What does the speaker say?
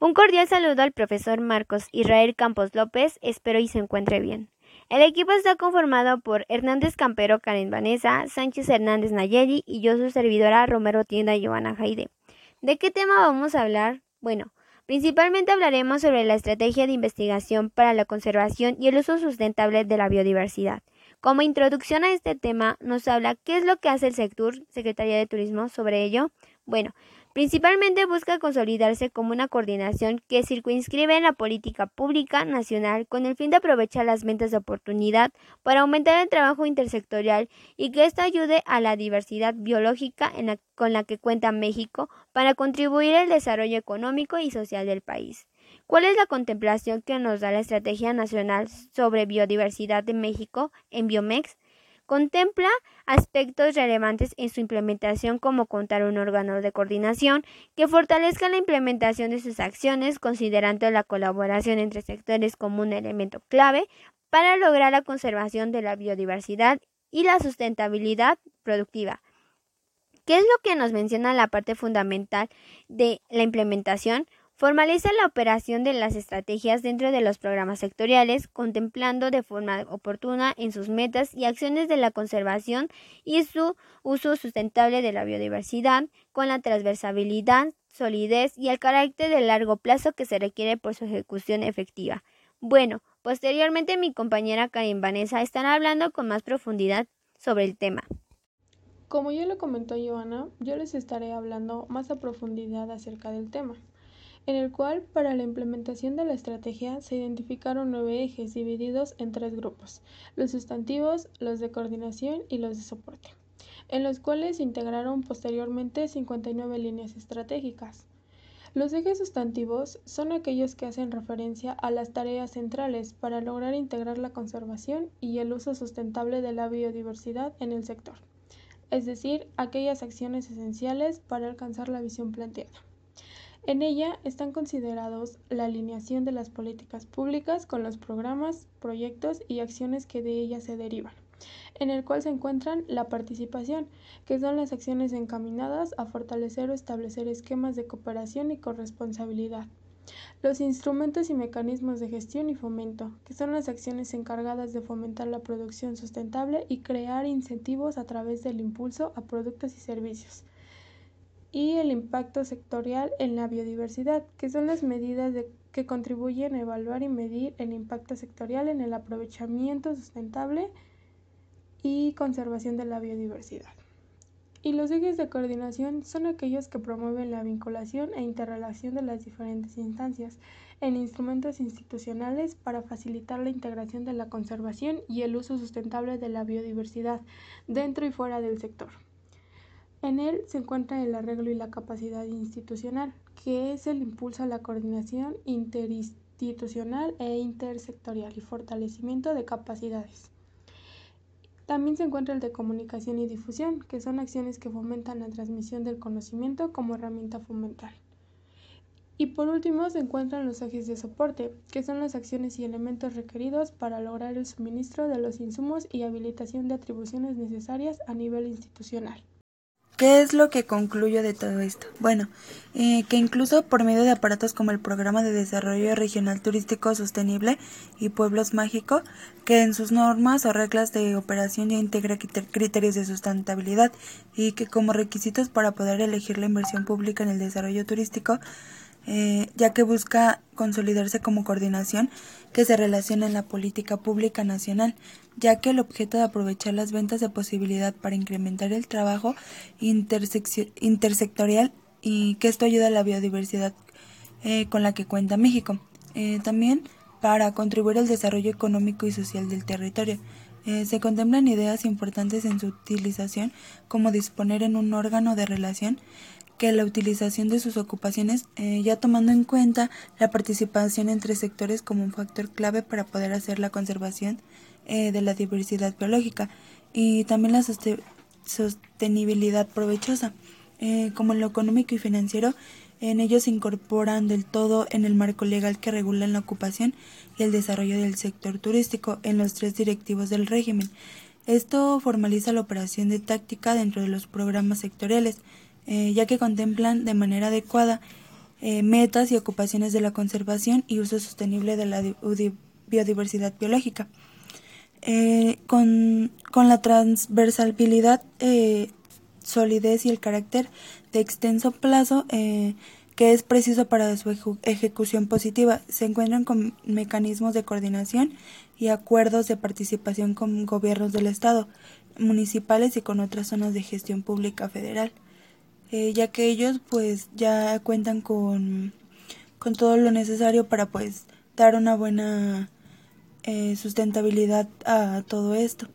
Un cordial saludo al profesor Marcos Israel Campos López, espero y se encuentre bien. El equipo está conformado por Hernández Campero Karen Vanessa, Sánchez Hernández Nayeli y yo su servidora Romero Tienda Joana Jaide. ¿De qué tema vamos a hablar? Bueno, principalmente hablaremos sobre la estrategia de investigación para la conservación y el uso sustentable de la biodiversidad. Como introducción a este tema, nos habla qué es lo que hace el sector Secretaría de Turismo sobre ello. Bueno, Principalmente busca consolidarse como una coordinación que circunscribe en la política pública nacional con el fin de aprovechar las ventas de oportunidad para aumentar el trabajo intersectorial y que esto ayude a la diversidad biológica con la que cuenta México para contribuir al desarrollo económico y social del país. ¿Cuál es la contemplación que nos da la Estrategia Nacional sobre Biodiversidad de México en Biomex? Contempla aspectos relevantes en su implementación como contar un órgano de coordinación que fortalezca la implementación de sus acciones considerando la colaboración entre sectores como un elemento clave para lograr la conservación de la biodiversidad y la sustentabilidad productiva. ¿Qué es lo que nos menciona la parte fundamental de la implementación? Formaliza la operación de las estrategias dentro de los programas sectoriales, contemplando de forma oportuna en sus metas y acciones de la conservación y su uso sustentable de la biodiversidad, con la transversabilidad, solidez y el carácter de largo plazo que se requiere por su ejecución efectiva. Bueno, posteriormente mi compañera Karin Vanessa estará hablando con más profundidad sobre el tema. Como ya lo comentó Joana, yo les estaré hablando más a profundidad acerca del tema en el cual para la implementación de la estrategia se identificaron nueve ejes divididos en tres grupos, los sustantivos, los de coordinación y los de soporte, en los cuales se integraron posteriormente 59 líneas estratégicas. Los ejes sustantivos son aquellos que hacen referencia a las tareas centrales para lograr integrar la conservación y el uso sustentable de la biodiversidad en el sector, es decir, aquellas acciones esenciales para alcanzar la visión planteada. En ella están considerados la alineación de las políticas públicas con los programas, proyectos y acciones que de ellas se derivan, en el cual se encuentran la participación, que son las acciones encaminadas a fortalecer o establecer esquemas de cooperación y corresponsabilidad. Los instrumentos y mecanismos de gestión y fomento, que son las acciones encargadas de fomentar la producción sustentable y crear incentivos a través del impulso a productos y servicios y el impacto sectorial en la biodiversidad, que son las medidas que contribuyen a evaluar y medir el impacto sectorial en el aprovechamiento sustentable y conservación de la biodiversidad. Y los ejes de coordinación son aquellos que promueven la vinculación e interrelación de las diferentes instancias en instrumentos institucionales para facilitar la integración de la conservación y el uso sustentable de la biodiversidad dentro y fuera del sector. En él se encuentra el arreglo y la capacidad institucional, que es el impulso a la coordinación interinstitucional e intersectorial y fortalecimiento de capacidades. También se encuentra el de comunicación y difusión, que son acciones que fomentan la transmisión del conocimiento como herramienta fundamental. Y por último se encuentran los ejes de soporte, que son las acciones y elementos requeridos para lograr el suministro de los insumos y habilitación de atribuciones necesarias a nivel institucional. ¿Qué es lo que concluyo de todo esto? Bueno, eh, que incluso por medio de aparatos como el Programa de Desarrollo Regional Turístico Sostenible y Pueblos Mágico, que en sus normas o reglas de operación ya integra criterios de sustentabilidad y que como requisitos para poder elegir la inversión pública en el desarrollo turístico, eh, ya que busca consolidarse como coordinación que se relaciona en la política pública nacional, ya que el objeto de aprovechar las ventas de posibilidad para incrementar el trabajo intersectorial y que esto ayuda a la biodiversidad eh, con la que cuenta México. Eh, también para contribuir al desarrollo económico y social del territorio. se contemplan ideas importantes en su utilización como disponer en un órgano de relación que la utilización de sus ocupaciones, eh, ya tomando en cuenta la participación entre sectores como un factor clave para poder hacer la conservación eh, de la diversidad biológica y también la sostenibilidad provechosa. Eh, como lo económico y financiero, en ellos se incorporan del todo en el marco legal que regula la ocupación y el desarrollo del sector turístico en los tres directivos del régimen. Esto formaliza la operación de táctica dentro de los programas sectoriales, eh, ya que contemplan de manera adecuada eh, metas y ocupaciones de la conservación y uso sostenible de la biodiversidad biológica. Eh, con, con, la transversalidad, solidez y el carácter de extenso plazo que es preciso para su ejecución positiva, se encuentran con mecanismos de coordinación y acuerdos de participación con gobiernos del Estado, municipales y con otras zonas de gestión pública federal. Eh, ya que ellos pues ya cuentan con, con todo lo necesario para pues dar una buena eh, sustentabilidad a todo esto.